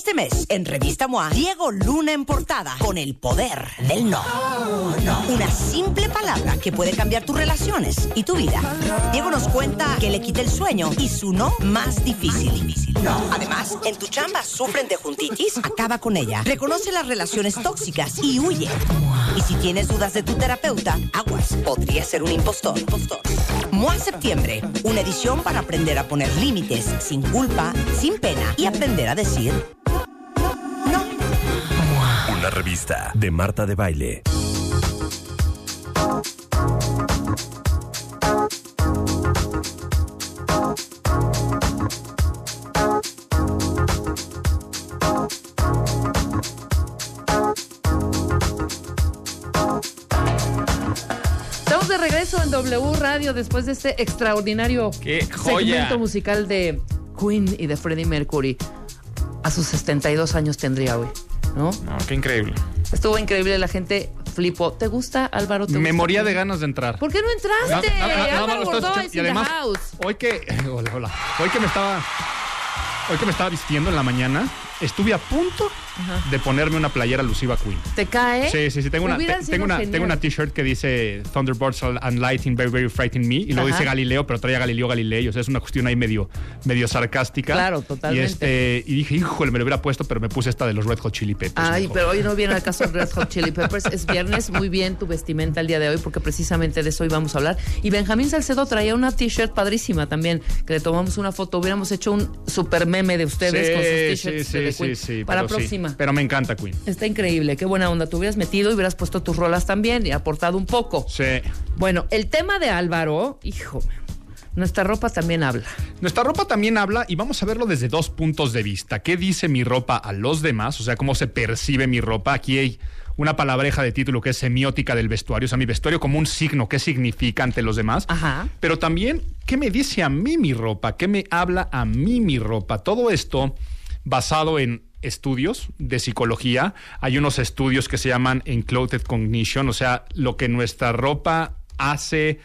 Este mes, en Revista MOA, Diego Luna en portada con el poder del no. Una simple palabra que puede cambiar tus relaciones y tu vida. Diego nos cuenta que le quita el sueño y su no más difícil. No. Además, en tu chamba sufren de juntitis, acaba con ella. Reconoce las relaciones tóxicas y huye. Y si tienes dudas de tu terapeuta, aguas, podría ser un impostor. impostor. MOA Septiembre, una edición para aprender a poner límites sin culpa, sin pena y aprender a decir no. Una revista de Marta de Baile. W Radio después de este extraordinario ¡Qué joya! segmento musical de Queen y de Freddie Mercury. A sus 72 años tendría hoy, ¿no? No, qué increíble. Estuvo increíble, la gente flipó. ¿Te gusta, Álvaro? ¿Te Me gusta moría de ganas de entrar. ¿Por qué no entraste? Nada- nada más Álvaro Y in the house. hoy que. Hola, hola. Hoy que me estaba. Hoy que me estaba vistiendo en la mañana, estuve a punto de ponerme una playera alusiva a Queen. ¿Te cae? Sí, sí, sí. Tengo una, te- tengo una, genial. tengo una t-shirt que dice Thunderbolts and Lightning Very, Very Frightening Me. Y luego Ajá. dice Galileo, pero trae a Galileo Galilei. O sea, es una cuestión ahí medio, medio sarcástica. Claro, totalmente. Y, este, y dije, híjole, me lo hubiera puesto, pero me puse esta de los Red Hot Chili Peppers. Ay, mejor. pero hoy no viene al caso de Red Hot Chili Peppers. Es viernes, muy bien tu vestimenta el día de hoy, porque precisamente de eso íbamos a hablar. Y Benjamín Salcedo traía una t-shirt padrísima también, que le tomamos una foto. Hubiéramos hecho un super meme de ustedes con sus t-shirts sí, de sí, Queen. sí, sí, Para pero sí. próxima. Pero me encanta Queen. Está increíble, qué buena onda. Te hubieras metido y hubieras puesto tus rolas también y aportado un poco. Sí. Bueno, el tema de Álvaro, hijo, nuestra ropa también habla. Nuestra ropa también habla y vamos a verlo desde dos puntos de vista. ¿Qué dice mi ropa a los demás? O sea, cómo se percibe mi ropa. Aquí hay una palabreja de título que es semiótica del vestuario. O sea, mi vestuario como un signo, ¿qué significa ante los demás? Ajá. Pero también, ¿qué me dice a mí mi ropa? ¿Qué me habla a mí mi ropa? Todo esto basado en estudios de psicología. Hay unos estudios que se llaman Enclothed Cognition, o sea, lo que nuestra ropa hace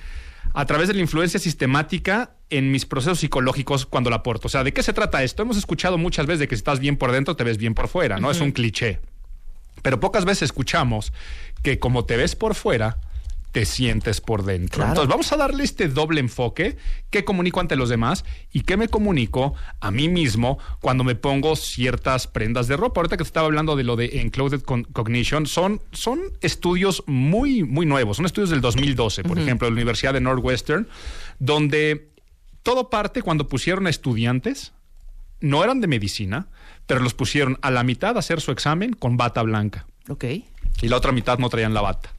a través de la influencia sistemática en mis procesos psicológicos cuando la porto. O sea, ¿de qué se trata esto? Hemos escuchado muchas veces de que si estás bien por dentro, te ves bien por fuera, ¿no? Es un cliché. Pero pocas veces escuchamos que como te ves por fuera, te sientes por dentro. Claro. Entonces, vamos a darle este doble enfoque. ¿Qué comunico ante los demás? ¿Y qué me comunico a mí mismo cuando me pongo ciertas prendas de ropa? Ahorita que te estaba hablando de lo de Enclosed Cognition, son, son estudios muy, muy nuevos. Son estudios del 2012, por ejemplo, de la Universidad de Northwestern, donde todo parte cuando pusieron a estudiantes no eran de medicina, pero los pusieron a la mitad a hacer su examen con bata blanca Ok. y la otra mitad no traían la bata.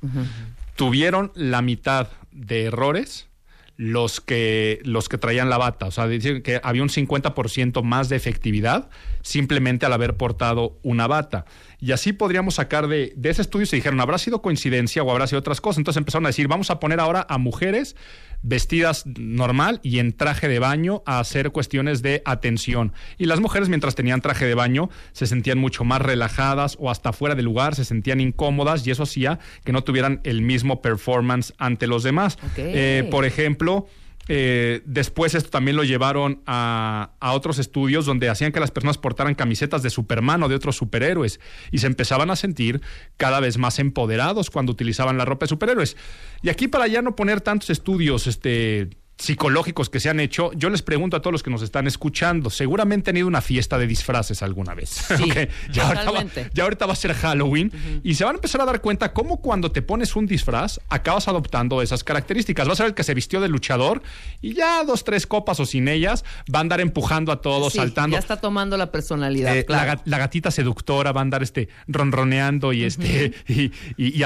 Tuvieron la mitad de errores los que, los que traían la bata. O sea, dicen que había un 50% más de efectividad simplemente al haber portado una bata. Y así podríamos sacar de, de ese estudio, se dijeron, ¿habrá sido coincidencia o habrá sido otras cosas? Entonces empezaron a decir, vamos a poner ahora a mujeres vestidas normal y en traje de baño a hacer cuestiones de atención. Y las mujeres mientras tenían traje de baño se sentían mucho más relajadas o hasta fuera de lugar, se sentían incómodas y eso hacía que no tuvieran el mismo performance ante los demás. Eh, por ejemplo, eh, después esto también lo llevaron a, a otros estudios donde hacían que las personas portaran camisetas de Superman o de otros superhéroes y se empezaban a sentir cada vez más empoderados cuando utilizaban la ropa de superhéroes. Y aquí para ya no poner tantos estudios, este psicológicos que se han hecho, yo les pregunto a todos los que nos están escuchando, seguramente han ido a una fiesta de disfraces alguna vez. Sí, Ok, ya, ahorita va, totalmente. ya ahorita va a ser Halloween y se van a empezar a dar cuenta cómo cuando te pones un disfraz acabas adoptando esas características. Vas a ver el que se vistió de luchador y ya dos, tres copas o sin ellas va a andar empujando a todos, Sí, saltando. Ya está tomando la personalidad. Eh, claro. la, ga- la gatita seductora va a andar este ronroneando y este y, y-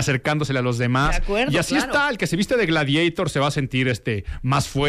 a los demás. De acuerdo, y así claro. está, el que se viste de gladiator se va a sentir este más fuerte,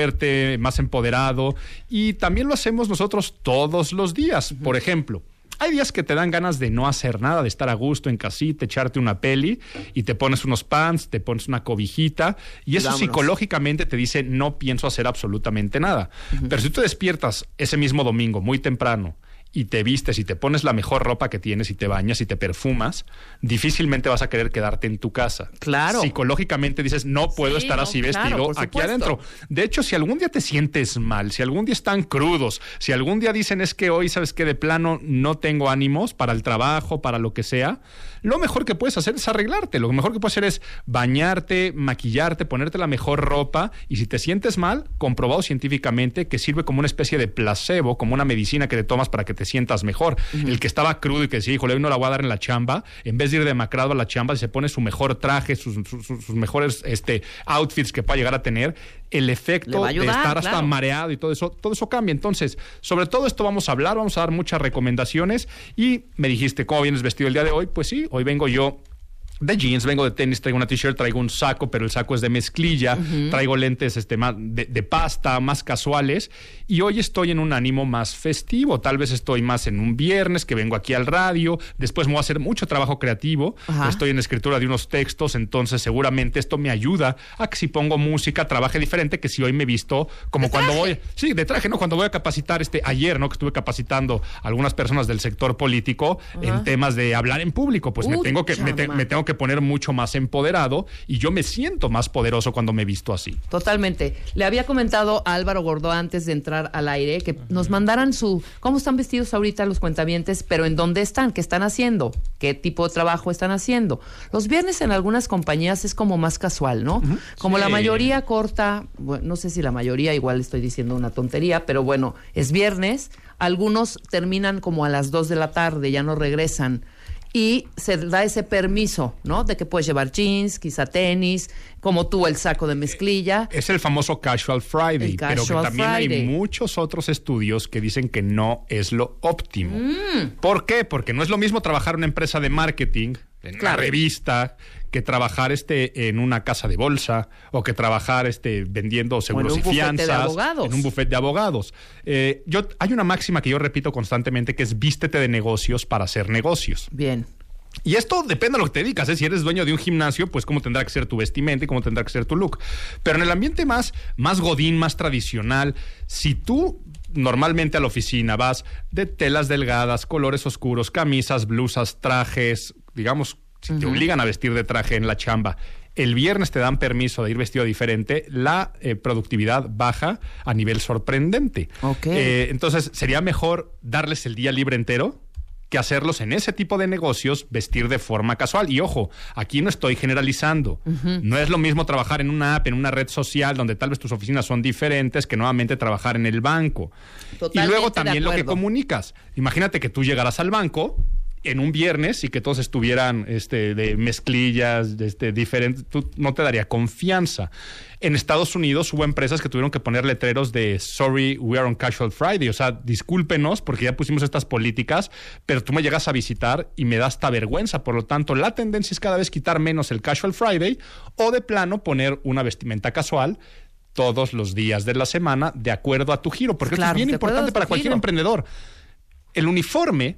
más empoderado. Y también lo hacemos nosotros todos los días. Por ejemplo. Hay días que te dan ganas de no hacer nada, de estar a gusto en casita, echarte una peli y te pones unos pants, te pones una cobijita y eso vámonos. psicológicamente te dice no pienso hacer absolutamente nada. Pero si tú te despiertas ese mismo domingo muy temprano y te vistes y te pones la mejor ropa que tienes y te bañas y te perfumas, difícilmente vas a querer quedarte en tu casa. Claro. Psicológicamente dices, no puedo Sí, estar no, así claro, vestido aquí adentro. De hecho, si algún día te sientes mal, si algún día están crudos, si algún día dicen es que hoy, sabes que de plano no tengo ánimos para el trabajo, para lo que sea, lo mejor que puedes hacer es arreglarte. Lo mejor que puedes hacer es bañarte, maquillarte, ponerte la mejor ropa y si te sientes mal, comprobado científicamente que sirve como una especie de placebo, como una medicina que te tomas para que te sientas mejor. El que estaba crudo y que decía, híjole, hoy no la voy a dar en la chamba, en vez de ir demacrado a la chamba, se pone su mejor traje, sus, sus- sus mejores este, outfits que pueda llegar a tener, el efecto ayudar, de estar hasta claro. mareado y todo eso, todo eso cambia. Entonces, sobre todo esto vamos a hablar, vamos a dar muchas recomendaciones y me dijiste, ¿cómo vienes vestido el día de hoy? Pues sí, hoy vengo yo de jeans, vengo de tenis, traigo una t-shirt, traigo un saco, pero el saco es de mezclilla, traigo lentes este, más de, de pasta, más casuales, y hoy estoy en un ánimo más festivo. Tal vez estoy más en un viernes, que vengo aquí al radio, después me voy a hacer mucho trabajo creativo, estoy en escritura de unos textos, entonces seguramente esto me ayuda a que si pongo música trabaje diferente que si hoy me visto como ¿De cuando traje? voy, sí, de traje, ¿no? Cuando voy a capacitar este ayer, ¿no? Que estuve capacitando a algunas personas del sector político en temas de hablar en público, pues me tengo que me, te- me tengo que poner mucho más empoderado y yo me siento más poderoso cuando me visto así. Totalmente. Le había comentado a Álvaro Gordó antes de entrar al aire que nos mandaran su cómo están vestidos ahorita los cuentavientes, pero en dónde están, qué están haciendo, qué tipo de trabajo están haciendo. Los viernes en algunas compañías es como más casual, ¿no? Como la mayoría corta, bueno, no sé si la mayoría, igual estoy diciendo una tontería, pero bueno, es viernes. Algunos terminan como a las 2 de la tarde, ya no regresan. Y se da ese permiso, ¿no? De que puedes llevar jeans, quizá tenis, como tú el saco de mezclilla. Es el famoso Casual Friday, El pero que Casual también Friday. hay muchos otros estudios que dicen que no es lo óptimo. Mm. ¿Por qué? Porque no es lo mismo trabajar en una empresa de marketing, en Claro. una revista, que trabajar este en una casa de bolsa o que trabajar este vendiendo seguros y fianzas en un bufete de abogados. Eh, yo hay una máxima que yo repito constantemente que es vístete de negocios para hacer negocios. Bien. Y esto depende de lo que te dedicas. ¿eh? Si eres dueño de un gimnasio, pues cómo tendrá que ser tu vestimenta y cómo tendrá que ser tu look. Pero en el ambiente más, más godín, más tradicional, si tú normalmente a la oficina vas de telas delgadas, colores oscuros, camisas, blusas, trajes, digamos, si te obligan a vestir de traje en la chamba, el viernes te dan permiso de ir vestido diferente, la eh, productividad baja a nivel sorprendente. Eh, entonces, sería mejor darles el día libre entero que hacerlos en ese tipo de negocios vestir de forma casual. Y ojo, aquí no estoy generalizando. No es lo mismo trabajar en una app, en una red social, donde tal vez tus oficinas son diferentes, que nuevamente trabajar en el banco. y luego también lo que comunicas. Imagínate que tú llegarás al banco en un viernes y que todos estuvieran este, de mezclillas, de este, diferentes, no te daría confianza. En Estados Unidos hubo empresas que tuvieron que poner letreros de sorry, we are on casual Friday, o sea, discúlpenos porque ya pusimos estas políticas, pero tú me llegas a visitar y me da hasta vergüenza. Por lo tanto, la tendencia es cada vez quitar menos el casual Friday o de plano poner una vestimenta casual todos los días de la semana de acuerdo a tu giro, porque esto Claro, es bien importante para cualquier giro. emprendedor. El uniforme,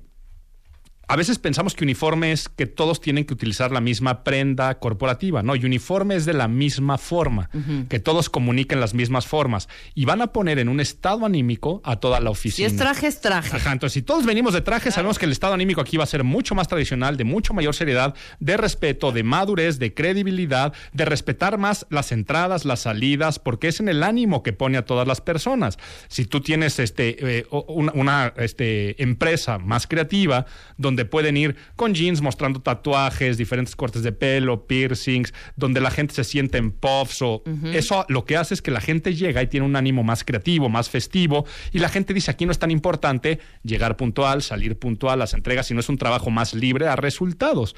a veces pensamos que uniforme es que todos tienen que utilizar la misma prenda corporativa, ¿no? Y uniforme es de la misma forma, que todos comuniquen las mismas formas y van a poner en un estado anímico a toda la Si oficina. es traje, es traje. Ajá, entonces si todos venimos de traje, sabemos que el estado anímico aquí va a ser mucho más tradicional, de mucho mayor seriedad, de respeto, de madurez, de credibilidad, de respetar más las entradas, las salidas, porque es en el ánimo que pone a todas las personas. Si tú tienes este eh, una, este, empresa más creativa, donde pueden ir con jeans mostrando tatuajes, diferentes cortes de pelo, piercings, donde la gente se siente en puffs o eso lo que hace es que la gente llega y tiene un ánimo más creativo, más festivo y la gente dice aquí no es tan importante llegar puntual, salir puntual, las entregas, sino es un trabajo más libre a resultados.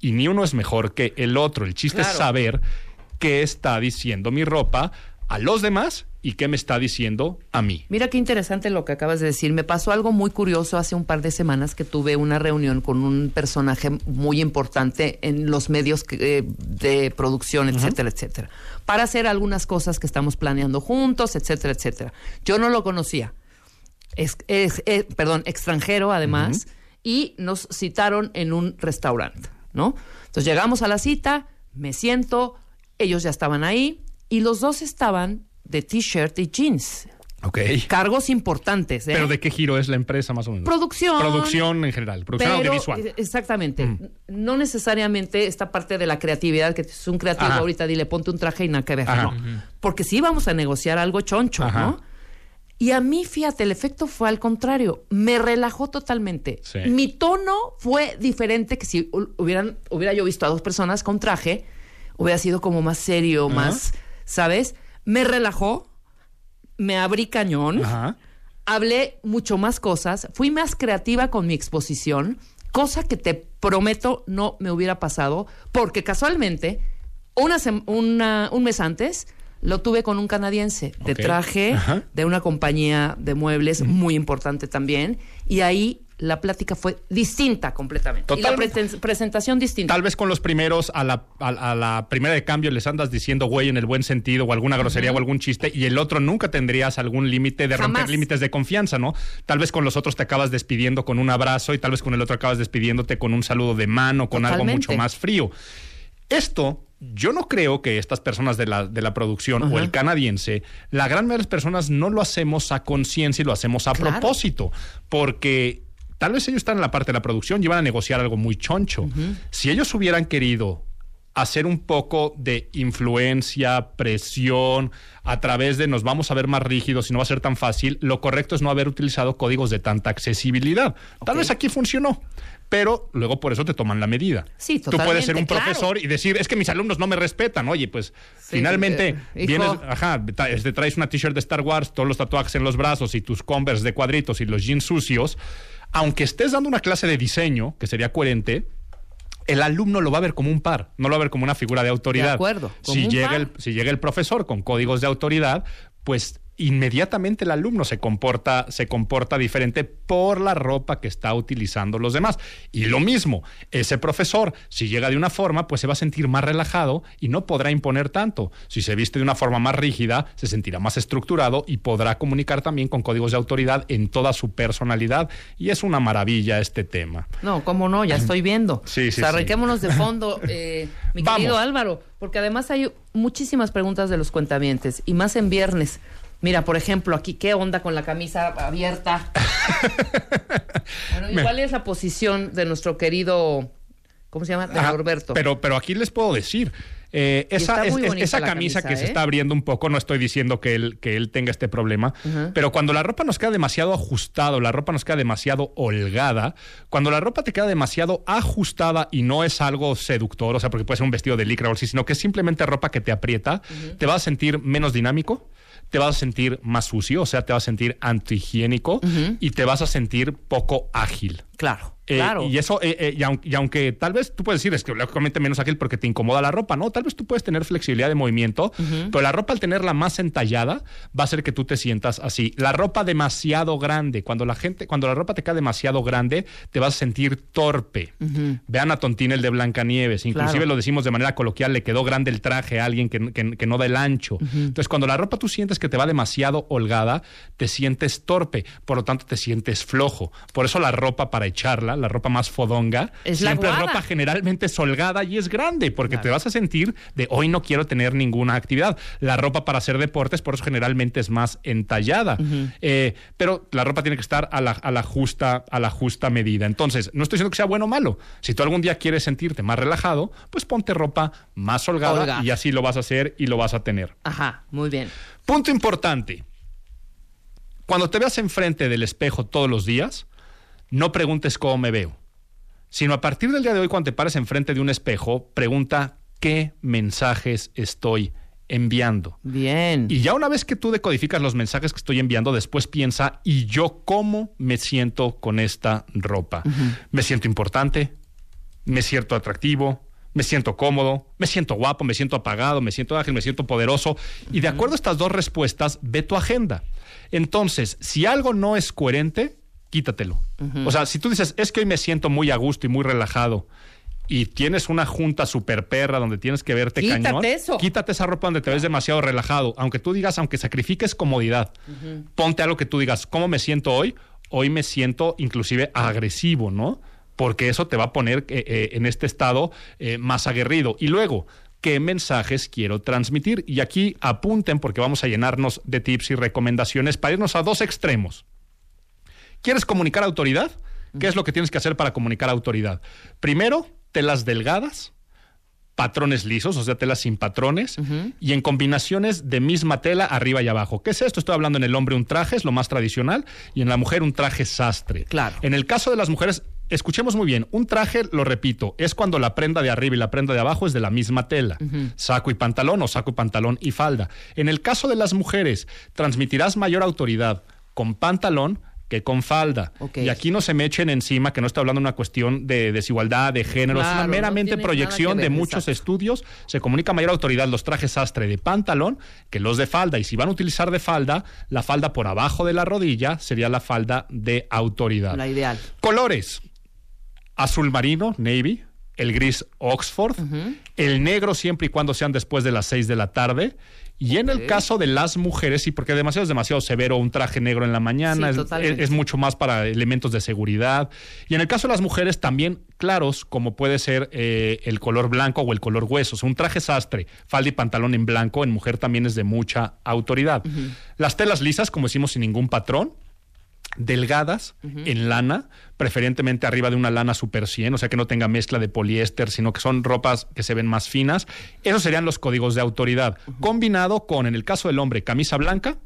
Y ni uno es mejor que el otro. El chiste es saber qué está diciendo mi ropa a los demás y qué me está diciendo a mí. Mira qué interesante lo que acabas de decir. Me pasó algo muy curioso hace un par de semanas que tuve una reunión con un personaje muy importante en los medios que- eh, de producción, etcétera, etcétera, para hacer algunas cosas que estamos planeando juntos, etcétera, etcétera. Yo no lo conocía. Es, es- eh, perdón, extranjero además, y nos citaron en un restaurante, ¿no? Entonces llegamos a la cita, me siento, ellos ya estaban ahí y los dos estaban de t-shirt y jeans. Ok. Cargos importantes, ¿eh? ¿Pero de qué giro es la empresa más o menos? Producción. Producción en general, producción Pero, audiovisual. eh, Exactamente. No necesariamente esta parte de la creatividad, que es un creativo Ajá. ahorita, dile, ponte un traje y nada que ver. No. Porque sí vamos a negociar algo choncho, Ajá. ¿no? Y a mí, fíjate, el efecto fue al contrario. Me relajó totalmente. Sí. Mi tono fue diferente que si hu- hubieran, hubiera yo visto a dos personas con traje, hubiera sido como más serio, más, ¿sabes? Me relajó, me abrí cañón Ajá. hablé mucho más cosas, fui más creativa con mi exposición, cosa que te prometo no me hubiera pasado, porque casualmente, una sem- una- un mes antes, lo tuve con un canadiense de traje Ajá. de una compañía de muebles muy importante también, y ahí la plática fue distinta completamente. Y la presentación distinta. Tal vez con los primeros, a la, a, a la primera de cambio les andas diciendo güey en el buen sentido o alguna grosería o algún chiste y el otro nunca tendrías algún límite de romper límites de confianza, ¿no? Tal vez con los otros te acabas despidiendo con un abrazo y tal vez con el otro acabas despidiéndote con un saludo de mano, con algo mucho más frío. Esto, yo no creo que estas personas de la, de la producción o el canadiense, la gran mayoría de las personas no lo hacemos a conciencia y lo hacemos a Claro. propósito, porque tal vez ellos están en la parte de la producción y van a negociar algo muy choncho. Si ellos hubieran querido hacer un poco de influencia, presión, a través de nos vamos a ver más rígidos y no va a ser tan fácil, lo correcto es no haber utilizado códigos de tanta accesibilidad. Tal vez aquí funcionó, pero luego por eso te toman la medida. Sí, Tú puedes ser un profesor y decir, es que mis alumnos no me respetan. Oye, pues Sí, finalmente eh, vienes, ajá, te traes una t-shirt de Star Wars, todos los tatuajes en los brazos y tus Converse de cuadritos y los jeans sucios. Aunque estés dando una clase de diseño, que sería coherente, el alumno lo va a ver como un par, no lo va a ver como una figura de autoridad. De acuerdo, Si llega, el, si llega el profesor con códigos de autoridad, pues inmediatamente el alumno se comporta, se comporta diferente por la ropa que está utilizando los demás. Y lo mismo, ese profesor, si llega de una forma, pues se va a sentir más relajado y no podrá imponer tanto. Si se viste de una forma más rígida, se sentirá más estructurado y podrá comunicar también con códigos de autoridad en toda su personalidad. Y es una maravilla este tema. No, cómo no, ya estoy viendo. Sí, sí, O sea, sí. arranquémonos de fondo, eh, mi Vamos. querido Álvaro, porque además hay muchísimas preguntas de los cuentavientes, y más en viernes. Mira, por ejemplo, aquí, ¿qué onda con la camisa abierta? bueno, ¿y cuál es la posición de nuestro querido, ¿cómo se llama? Ajá, Norberto. Pero, pero aquí les puedo decir, eh, esa, es- es- esa camisa, que se ¿eh? está abriendo un poco, no estoy diciendo que él, que él tenga este problema, pero cuando la ropa nos queda demasiado ajustado, la ropa nos queda demasiado holgada, cuando la ropa te queda demasiado ajustada y no es algo seductor, o sea, porque puede ser un vestido de licra o así, sino que es simplemente ropa que te aprieta, te vas a sentir menos dinámico. Te vas a sentir más sucio, o sea, te vas a sentir antihigiénico y te vas a sentir poco ágil. Claro, Eh, claro. Y eso, eh, eh, y, aun- y aunque tal vez tú puedes decir, es que lógicamente menos aquel porque te incomoda la ropa, ¿no? Tal vez tú puedes tener flexibilidad de movimiento, pero la ropa al tenerla más entallada va a hacer que tú te sientas así. La ropa demasiado grande, cuando la gente, cuando la ropa te queda demasiado grande, te vas a sentir torpe. Vean a Tontín el de Blancanieves, inclusive Claro. lo decimos de manera coloquial, le quedó grande el traje a alguien que, que- que no da el ancho. Entonces, cuando la ropa tú sientes que te va demasiado holgada, te sientes torpe, por lo tanto te sientes flojo. Por eso la ropa para echarla, la ropa más fodonga, Es la siempre guada. ropa generalmente es holgada y es grande, porque te vas a sentir de hoy no quiero tener ninguna actividad. La ropa para hacer deportes, por eso generalmente es más entallada. Eh, pero la ropa tiene que estar a la, a la justa, a la justa medida. Entonces, no estoy diciendo que sea bueno o malo. Si tú algún día quieres sentirte más relajado, pues ponte ropa más holgada Holgada. y así lo vas a hacer y lo vas a tener. Ajá, muy bien. Punto importante. Cuando te veas enfrente del espejo todos los días, no preguntes cómo me veo, sino a partir del día de hoy, cuando te pares enfrente de un espejo, pregunta qué mensajes estoy enviando. Bien. Y ya una vez que tú decodificas los mensajes que estoy enviando, después piensa, ¿y yo cómo me siento con esta ropa? ¿Me siento importante? ¿Me siento atractivo? ¿Me siento cómodo? ¿Me siento guapo? ¿Me siento apagado? ¿Me siento ágil? ¿Me siento poderoso? Y de acuerdo a estas dos respuestas, ve tu agenda. Entonces, si algo no es coherente, quítatelo. O sea, si tú dices, es que hoy me siento muy a gusto y muy relajado, y tienes una junta super perra donde tienes que verte Quítate cañón, eso. quítate esa ropa donde te ves demasiado relajado. Aunque tú digas, aunque sacrifiques comodidad, ponte algo que tú digas, ¿cómo me siento hoy? Hoy me siento inclusive agresivo, ¿no? Porque eso te va a poner eh, eh, en este estado eh, más aguerrido. Y luego, qué mensajes quiero transmitir. Y aquí apunten porque vamos a llenarnos de tips y recomendaciones para irnos a dos extremos. ¿Quieres comunicar autoridad? ¿Qué es lo que tienes que hacer para comunicar autoridad? Primero, telas delgadas, patrones lisos, o sea, telas sin patrones, y en combinaciones de misma tela arriba y abajo. ¿Qué es esto? Estoy hablando en el hombre un traje, es lo más tradicional, y en la mujer un traje sastre. Claro. En el caso de las mujeres, escuchemos muy bien, un traje, lo repito, es cuando la prenda de arriba y la prenda de abajo es de la misma tela, saco y pantalón o saco y pantalón y falda. En el caso de las mujeres, transmitirás mayor autoridad con pantalón, que con falda. Y aquí no se me echen encima que no estoy hablando de una cuestión de desigualdad, de género, es una meramente proyección de muchos exacto. estudios. Se comunica mayor autoridad los trajes sastre de pantalón que los de falda. Y si van a utilizar de falda, la falda por abajo de la rodilla sería la falda de autoridad. La ideal. Colores. Azul marino, navy. El gris Oxford. El negro siempre y cuando sean después de las 6 de la tarde. Y en el caso de las mujeres, sí, porque demasiado es demasiado severo un traje negro en la mañana, Sí, es, mucho más para elementos de seguridad. Y en el caso de las mujeres, también claros, como puede ser eh, el color blanco o el color hueso. O sea, un traje sastre, falda y pantalón en blanco, en mujer también es de mucha autoridad. Las telas lisas, como decimos, sin ningún patrón delgadas en lana, preferentemente arriba de una lana super 100, o sea que no tenga mezcla de poliéster, sino que son ropas que se ven más finas. Esos serían los códigos de autoridad. Combinado con, en el caso del hombre, camisa blanca,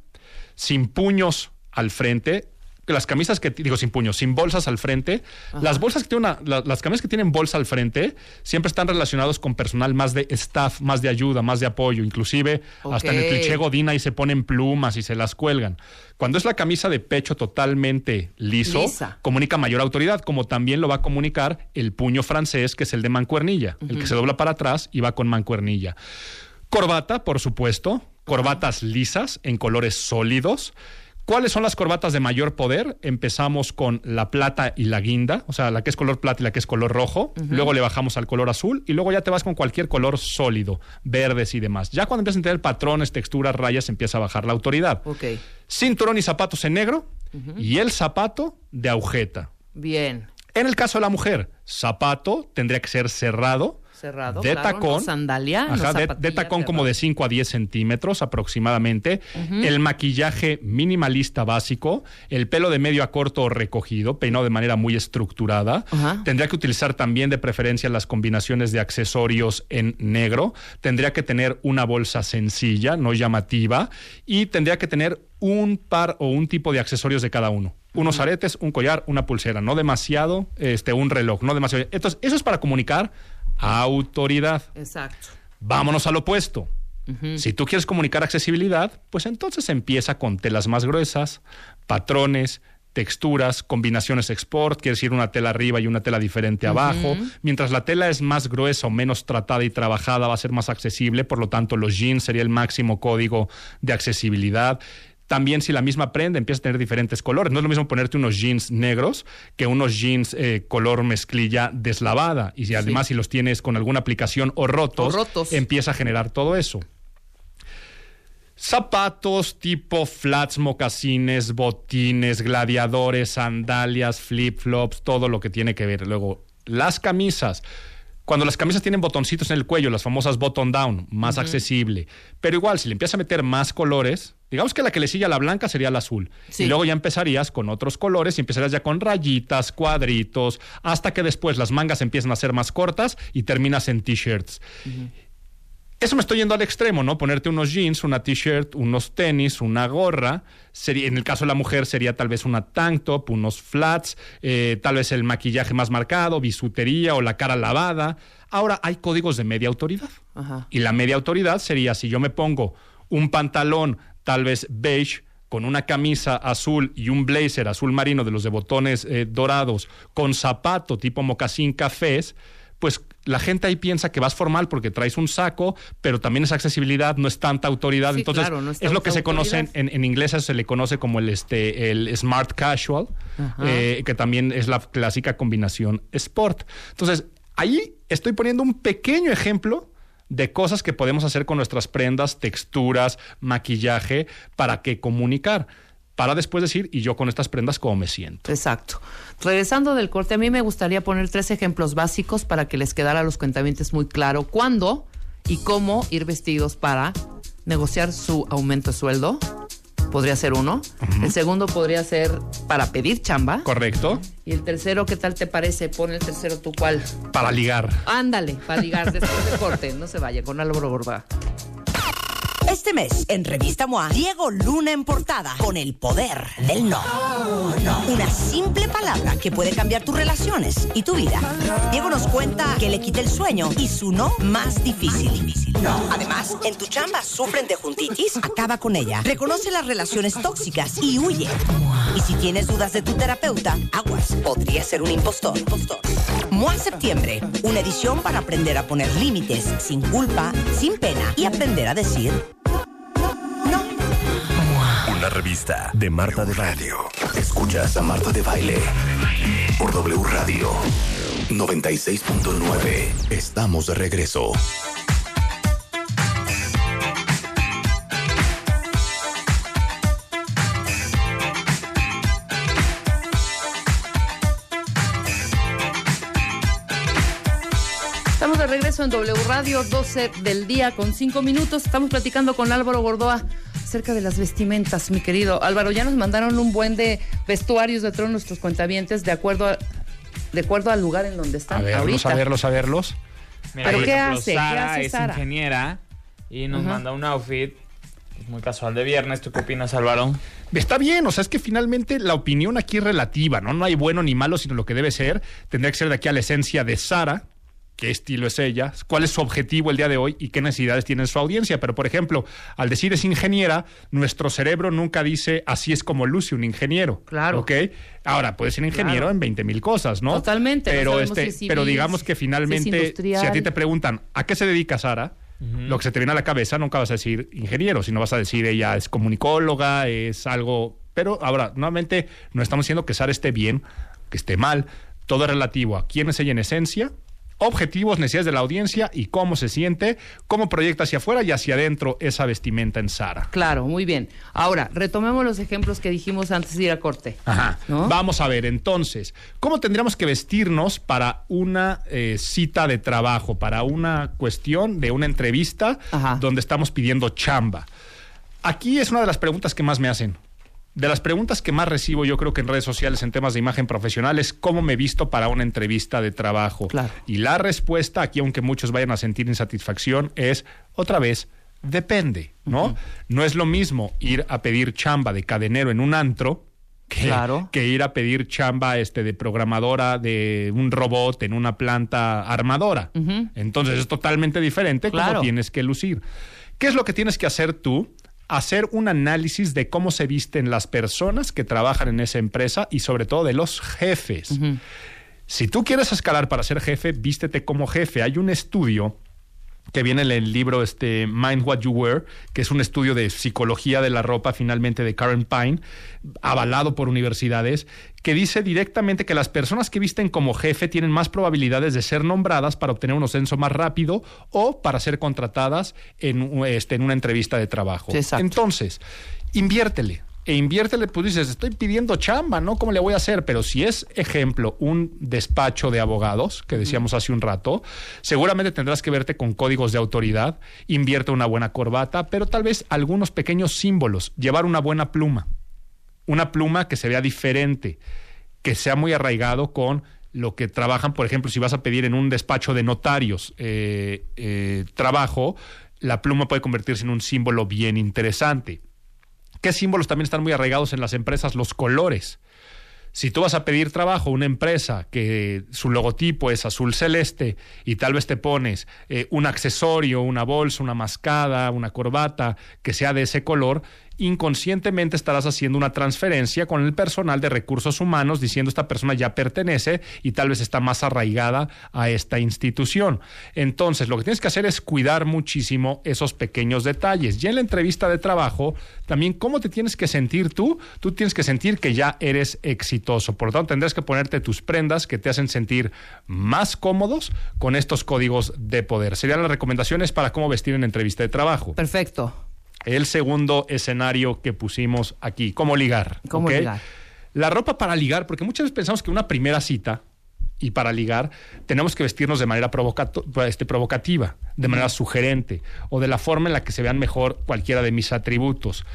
sin puños al frente. Las camisas que, digo, sin puños, sin bolsas al frente. Las bolsas que tienen una, la- las camisas que tienen bolsa al frente siempre están relacionados con personal más de staff, más de ayuda, más de apoyo. Inclusive hasta en el cliché godina y se ponen plumas y se las cuelgan. Cuando es la camisa de pecho totalmente liso, Lisa. comunica mayor autoridad, como también lo va a comunicar el puño francés, que es el de mancuernilla, el que se dobla para atrás y va con mancuernilla. Corbata, por supuesto, corbatas lisas en colores sólidos. ¿Cuáles son las corbatas de mayor poder? Empezamos con la plata y la guinda, o sea, la que es color plata y la que es color rojo. Luego le bajamos al color azul y luego ya te vas con cualquier color sólido, verdes y demás. Ya cuando empiezas a tener patrones, texturas, rayas, empieza a bajar la autoridad. Ok. Cinturón y zapatos en negro y el zapato de agujeta. Bien. En el caso de la mujer, zapato tendría que ser cerrado. Cerrado, De claro, tacón. no sandalia, no Ajá, de- tacón como de 5 a 10 centímetros aproximadamente. El maquillaje minimalista básico. El pelo de medio a corto o recogido, peinado de manera muy estructurada. Tendría que utilizar también de preferencia las combinaciones de accesorios en negro. Tendría que tener una bolsa sencilla, no llamativa. Y tendría que tener un par o un tipo de accesorios de cada uno. Unos aretes, un collar, una pulsera, no demasiado, este, un reloj, no demasiado. Entonces, eso es para comunicar autoridad. Exacto. Vámonos al opuesto. Si tú quieres comunicar accesibilidad, pues entonces empieza con telas más gruesas, patrones, texturas, combinaciones export, quiere decir una tela arriba y una tela diferente abajo. Mientras la tela es más gruesa o menos tratada y trabajada, va a ser más accesible, por lo tanto los jeans sería el máximo código de accesibilidad. También si la misma prenda empieza a tener diferentes colores, no es lo mismo ponerte unos jeans negros que unos jeans eh, color mezclilla deslavada. Y si además si los tienes con alguna aplicación o rotos, O rotos. empieza a generar todo eso. Zapatos tipo flats, mocasines, botines, gladiadores, sandalias, flip-flops, todo lo que tiene que ver. Luego, las camisas. Cuando las camisas tienen botoncitos en el cuello, las famosas button down, más accesible. Pero igual, si le empiezas a meter más colores, digamos que la que le sigue a la blanca sería la azul. Sí. Y luego ya empezarías con otros colores y empezarías ya con rayitas, cuadritos, hasta que después las mangas empiezan a ser más cortas y terminas en t-shirts. Eso me estoy yendo al extremo, ¿no? Ponerte unos jeans, una t-shirt, unos tenis, una gorra. Sería, en el caso de la mujer sería tal vez una tank top, unos flats, eh, tal vez el maquillaje más marcado, bisutería o la cara lavada. Ahora hay códigos de media autoridad. Ajá. Y la media autoridad sería si yo me pongo un pantalón tal vez beige con una camisa azul y un blazer azul marino de los de botones eh, dorados, con zapato tipo mocasín cafés, pues la gente ahí piensa que vas formal porque traes un saco, pero también es accesibilidad, no es tanta autoridad. Sí, Entonces, claro, no es es lo que se conoce en, en- inglés, se le conoce como el, este, el smart casual, eh, que también es la clásica combinación sport. Entonces, ahí estoy poniendo un pequeño ejemplo de cosas que podemos hacer con nuestras prendas, texturas, maquillaje, para que comunicar. Para después decir, y yo con estas prendas, ¿cómo me siento? Exacto. Regresando del corte, a mí me gustaría poner tres ejemplos básicos para que les quedara a los cuentavientes muy claro cuándo y cómo ir vestidos para negociar su aumento de sueldo. Podría ser uno. El segundo podría ser para pedir chamba. Correcto. Y el tercero, ¿qué tal te parece? Pon el tercero tú cuál. Para ligar. Ándale, para ligar después de corte. No se vaya con Álvaro Borda. Este mes, en Revista MOA, Diego Luna en portada con el poder del no. no. Una simple palabra que puede cambiar tus relaciones y tu vida. Diego nos cuenta que le quita el sueño y su no más difícil. Además, en tu chamba sufren de juntitis, acaba con ella. Reconoce las relaciones tóxicas y huye. Y si tienes dudas de tu terapeuta, aguas, podría ser un impostor. impostor. Septiembre, una edición para aprender a poner límites sin culpa, sin pena y aprender a decir Una revista de Marta de Baile. Escuchas a Marta de Baile por W Radio 96.9. Estamos de regreso. Regreso en W Radio, 12 del día con 5 minutos. Estamos platicando con Álvaro Gordoa acerca de las vestimentas, mi querido Álvaro. Ya nos mandaron un buen de vestuarios de todos nuestros cuentavientes de acuerdo a- de acuerdo al lugar en donde están A verlos, ahorita. a verlos, a verlos. Mira, ¿Pero qué ejemplo, hace? ¿Qué Sara hace es Sara? ingeniera y nos Ajá. manda un outfit pues, muy casual de viernes. ¿Tú qué opinas, Álvaro? Está bien, o sea, es que finalmente la opinión aquí es relativa, ¿no? No hay bueno ni malo, sino lo que debe ser. Tendría que ser de aquí a la esencia de Sara, qué estilo es ella, cuál es su objetivo el día de hoy y qué necesidades tiene su audiencia. Pero, por ejemplo, al decir es ingeniera, nuestro cerebro nunca dice así es como luce un ingeniero. Claro. ¿Ok? Ahora, puede ser ingeniero Claro. en 20 mil cosas, ¿no? Totalmente, Pero, este, si es civil, pero digamos si que finalmente, industrial. si a ti te preguntan a qué se dedica Sara, lo que se te viene a la cabeza nunca vas a decir ingeniero, sino vas a decir ella es comunicóloga, es algo. Pero ahora, nuevamente, no estamos diciendo que Sara esté bien, que esté mal. Todo es relativo a quién es ella en esencia, objetivos, necesidades de la audiencia y cómo se siente, cómo proyecta hacia afuera y hacia adentro esa vestimenta en Sara. Claro, muy bien. Ahora, retomemos los ejemplos que dijimos antes de ir a corte. Ajá. ¿No? Vamos a ver, entonces, ¿cómo tendríamos que vestirnos para una eh, cita de trabajo, para una cuestión de una entrevista Ajá. donde estamos pidiendo chamba? Aquí es una de las preguntas que más me hacen. De las preguntas que más recibo yo creo que en redes sociales en temas de imagen profesional es cómo me visto para una entrevista de trabajo. Claro. Y la respuesta, aquí aunque muchos vayan a sentir insatisfacción, es otra vez, depende, ¿no? No es lo mismo ir a pedir chamba de cadenero en un antro que, Claro. que ir a pedir chamba este, de programadora de un robot en una planta armadora. Entonces es totalmente diferente Claro. cómo tienes que lucir. ¿Qué es lo que tienes que hacer tú? Hacer un análisis de cómo se visten las personas que trabajan en esa empresa y sobre todo de los jefes. Si tú quieres escalar para ser jefe, vístete como jefe. Hay un estudio que viene en el libro este Mind What You Wear, que es un estudio de psicología de la ropa finalmente de Karen Pine, avalado por universidades, que dice directamente que las personas que visten como jefe tienen más probabilidades de ser nombradas para obtener un ascenso más rápido o para ser contratadas en, este, en una entrevista de trabajo. Exacto. Entonces, inviértele. E inviértele, pues dices, estoy pidiendo chamba, ¿no? ¿Cómo le voy a hacer? Pero si es, ejemplo, un despacho de abogados, que decíamos hace un rato, seguramente tendrás que verte con códigos de autoridad, invierte una buena corbata, pero tal vez algunos pequeños símbolos, llevar una buena pluma, una pluma que se vea diferente, que sea muy arraigado con lo que trabajan, por ejemplo, si vas a pedir en un despacho de notarios eh, eh, trabajo, la pluma puede convertirse en un símbolo bien interesante. ¿Qué símbolos también están muy arraigados en las empresas? Los colores. Si tú vas a pedir trabajo a una empresa que su logotipo es azul celeste y tal vez te pones eh, un accesorio, una bolsa, una mascada, una corbata que sea de ese color, inconscientemente estarás haciendo una transferencia con el personal de recursos humanos diciendo esta persona ya pertenece y tal vez está más arraigada a esta institución. Entonces, lo que tienes que hacer es cuidar muchísimo esos pequeños detalles. Ya en la entrevista de trabajo, también cómo te tienes que sentir tú. Tú tienes que sentir que ya eres exitoso. Por lo tanto, tendrás que ponerte tus prendas que te hacen sentir más cómodos con estos códigos de poder. Serían las recomendaciones para cómo vestir en entrevista de trabajo. Perfecto. El segundo escenario que pusimos aquí, cómo ligar. ¿Cómo ligar? La ropa para ligar, porque muchas veces pensamos que una primera cita y para ligar, tenemos que vestirnos de manera este, provocativa, de manera sugerente o de la forma en la que se vean mejor cualquiera de mis atributos.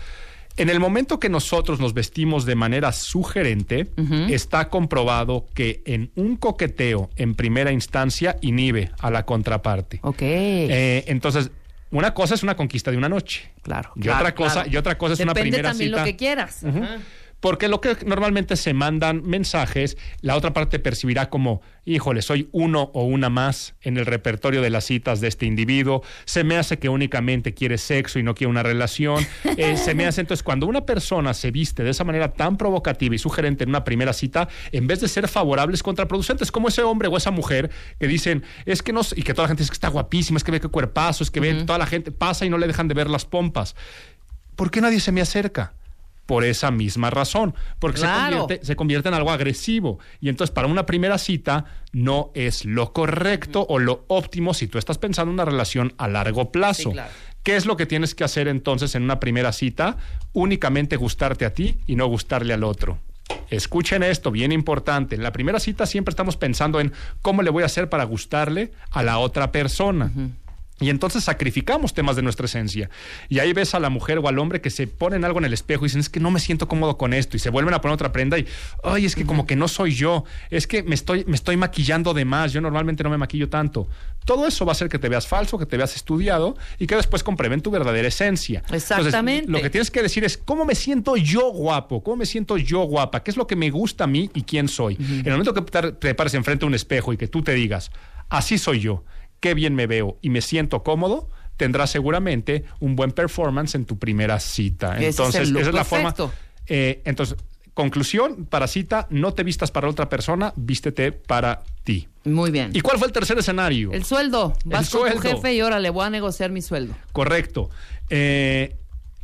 En el momento que nosotros nos vestimos de manera sugerente, está comprobado que en un coqueteo en primera instancia inhibe a la contraparte. Ok. Eh, entonces, una cosa es una conquista de una noche. claro. y claro, otra cosa- claro. y otra cosa es una Depende primera también cita. lo que quieras. Ujú. Ajá. Porque lo que normalmente se mandan mensajes, la otra parte percibirá como, híjole, soy uno o una más en el repertorio de las citas de este individuo, se me hace que únicamente quiere sexo y no quiere una relación, Eh, se me hace entonces cuando una persona se viste de esa manera tan provocativa y sugerente en una primera cita, en vez de ser favorables, contraproducentes, como ese hombre o esa mujer que dicen, es que no, y que toda la gente dice que está guapísima, es que ve qué cuerpazo, es que ve, toda la gente pasa y no le dejan de ver las pompas. ¿Por qué nadie se me acerca? Por esa misma razón, porque Claro. se, convierte, se convierte en algo agresivo. Y entonces para una primera cita no es lo correcto o lo óptimo si tú estás pensando en una relación a largo plazo. Sí, claro. ¿Qué es lo que tienes que hacer entonces en una primera cita? Únicamente gustarte a ti y no gustarle al otro. Escuchen esto, bien importante. En la primera cita siempre estamos pensando en cómo le voy a hacer para gustarle a la otra persona. Y entonces sacrificamos temas de nuestra esencia. Y ahí ves a la mujer o al hombre que se ponen algo en el espejo y dicen, es que no me siento cómodo con esto. Y se vuelven a poner otra prenda y, ay, es que como que no soy yo. Es que me estoy, me estoy maquillando de más. Yo normalmente no me maquillo tanto. Todo eso va a hacer que te veas falso, que te veas estudiado y que después comprueben tu verdadera esencia. Entonces, Exactamente. lo que tienes que decir es, ¿cómo me siento yo guapo? ¿Cómo me siento yo guapa? ¿Qué es lo que me gusta a mí y quién soy? En el momento que te, te pares enfrente a un espejo y que tú te digas, así soy yo, qué bien me veo y me siento cómodo, tendrás seguramente un buen performance en tu primera cita. Es Entonces, el look esa es la forma. Eh, entonces, conclusión, para cita, no te vistas para otra persona, vístete para ti. Muy bien. ¿Y cuál fue el tercer escenario? El sueldo. Vas con tu sueldo. jefe y ahora le voy a negociar mi sueldo. Correcto. Eh,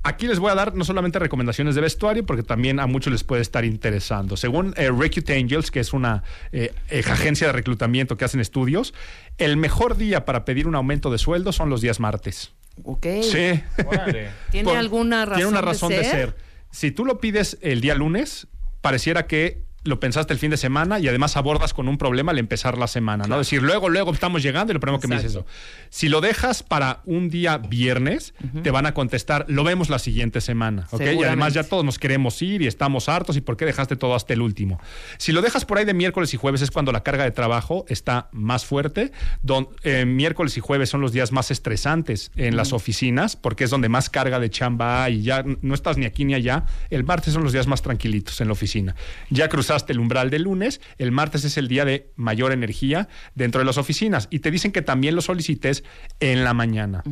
aquí les voy a dar no solamente recomendaciones de vestuario, porque también a muchos les puede estar interesando. Según eh, Recruit Angels, que es una eh, agencia de reclutamiento que hacen estudios, el mejor día para pedir un aumento de sueldo son los días martes. Ok. Sí. ¿Tiene Por- alguna razón Tiene una de razón de ser? ser. Si tú lo pides el día lunes, pareciera que lo pensaste el fin de semana y además abordas con un problema al empezar la semana, ¿no? Decir, luego, luego estamos llegando y lo primero que me dices eso. Si lo dejas para un día viernes, te van a contestar, lo vemos la siguiente semana, ¿ok? Y además ya todos nos queremos ir y estamos hartos y ¿por qué dejaste todo hasta el último? Si lo dejas por ahí de miércoles y jueves es cuando la carga de trabajo está más fuerte. Don, eh, miércoles y jueves son los días más estresantes en las oficinas porque es donde más carga de chamba hay y ya no estás ni aquí ni allá. El martes son los días más tranquilitos en la oficina. Ya cruzaste el umbral del lunes, el martes es el día de mayor energía dentro de las oficinas y te dicen que también lo solicites en la mañana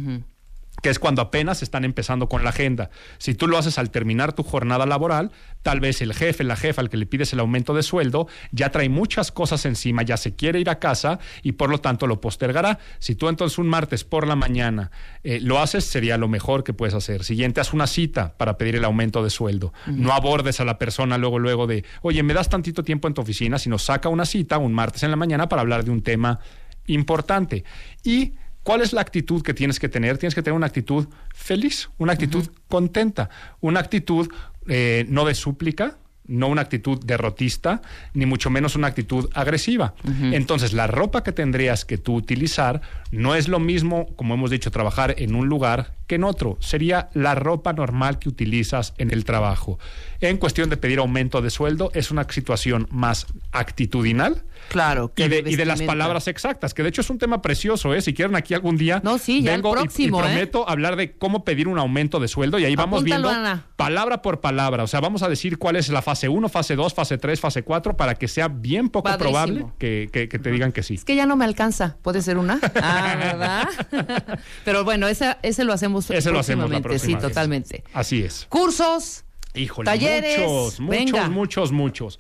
que es cuando apenas están empezando con la agenda. Si tú lo haces al terminar tu jornada laboral, tal vez el jefe, la jefa al que le pides el aumento de sueldo, ya trae muchas cosas encima, ya se quiere ir a casa y por lo tanto lo postergará. Si tú entonces un martes por la mañana eh, lo haces, sería lo mejor que puedes hacer. Siguiente, haz una cita para pedir el aumento de sueldo. No abordes a la persona luego, luego de, oye, ¿me das tantito tiempo en tu oficina? Sino saca una cita un martes en la mañana para hablar de un tema importante. Y ¿Cuál es la actitud que tienes que tener? Tienes que tener una actitud feliz, una actitud contenta, una actitud eh, no de súplica, no una actitud derrotista, ni mucho menos una actitud agresiva. Entonces, la ropa que tendrías que tú utilizar no es lo mismo, como hemos dicho, trabajar en un lugar que en otro. Sería la ropa normal que utilizas en el trabajo. En cuestión de pedir aumento de sueldo, es una situación más actitudinal Claro. que y de, y de las palabras exactas, que de hecho es un tema precioso, ¿eh? Si quieren aquí algún día, No, sí, ya vengo y- próximo, y, ¿eh? prometo hablar de cómo pedir un aumento de sueldo y ahí vamos Apúntalo, viendo Ana. palabra por palabra. O sea, vamos a decir cuál es la fase 1, fase 2, fase 3, fase 4, para que sea bien poco Padrísimo. probable que, que- que te digan que sí. Es que ya no me alcanza. ¿Puede ser una? Ah, ¿verdad? Pero bueno, ese, ese lo hacemos Ese lo hacemos la próxima Sí, vez. totalmente. Así es. Cursos. Híjole, Talleres, muchos, muchos, venga. muchos, muchos.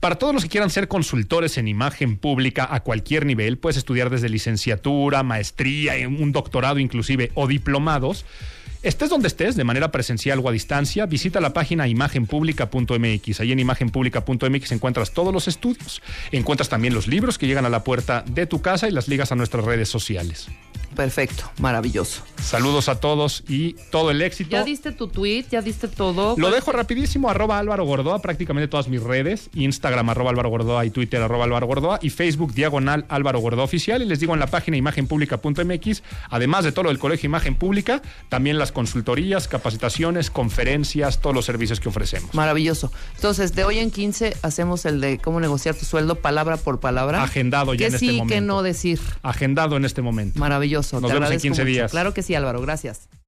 Para todos los que quieran ser consultores en imagen pública a cualquier nivel, puedes estudiar desde licenciatura, maestría, un doctorado inclusive o diplomados. Estés donde estés, de manera presencial o a distancia, visita la página imagenpublica.mx. Ahí en imagenpublica.mx encuentras todos los estudios. Encuentras también los libros que llegan a la puerta de tu casa y las ligas a nuestras redes sociales. Perfecto, maravilloso. Saludos a todos y todo el éxito. ¿Ya diste tu tweet? ¿Ya diste todo? Lo dejo rapidísimo, arroba Álvaro Gordoa, prácticamente todas mis redes, Instagram arroba Álvaro Gordoa y Twitter arroba Álvaro Gordoa y Facebook diagonal Álvaro Gordoa Oficial y les digo en la página imagenpublica.mx, además de todo lo del Colegio Imagen Pública, también las consultorías, capacitaciones, conferencias, todos los servicios que ofrecemos. Maravilloso. Entonces, de hoy en 15 hacemos el de cómo negociar tu sueldo palabra por palabra. Agendado ya que en sí, este momento. que no decir. Agendado en este momento. Maravilloso. Nos Te vemos en agradezco 15 mucho. días. Claro que sí, Álvaro. Gracias.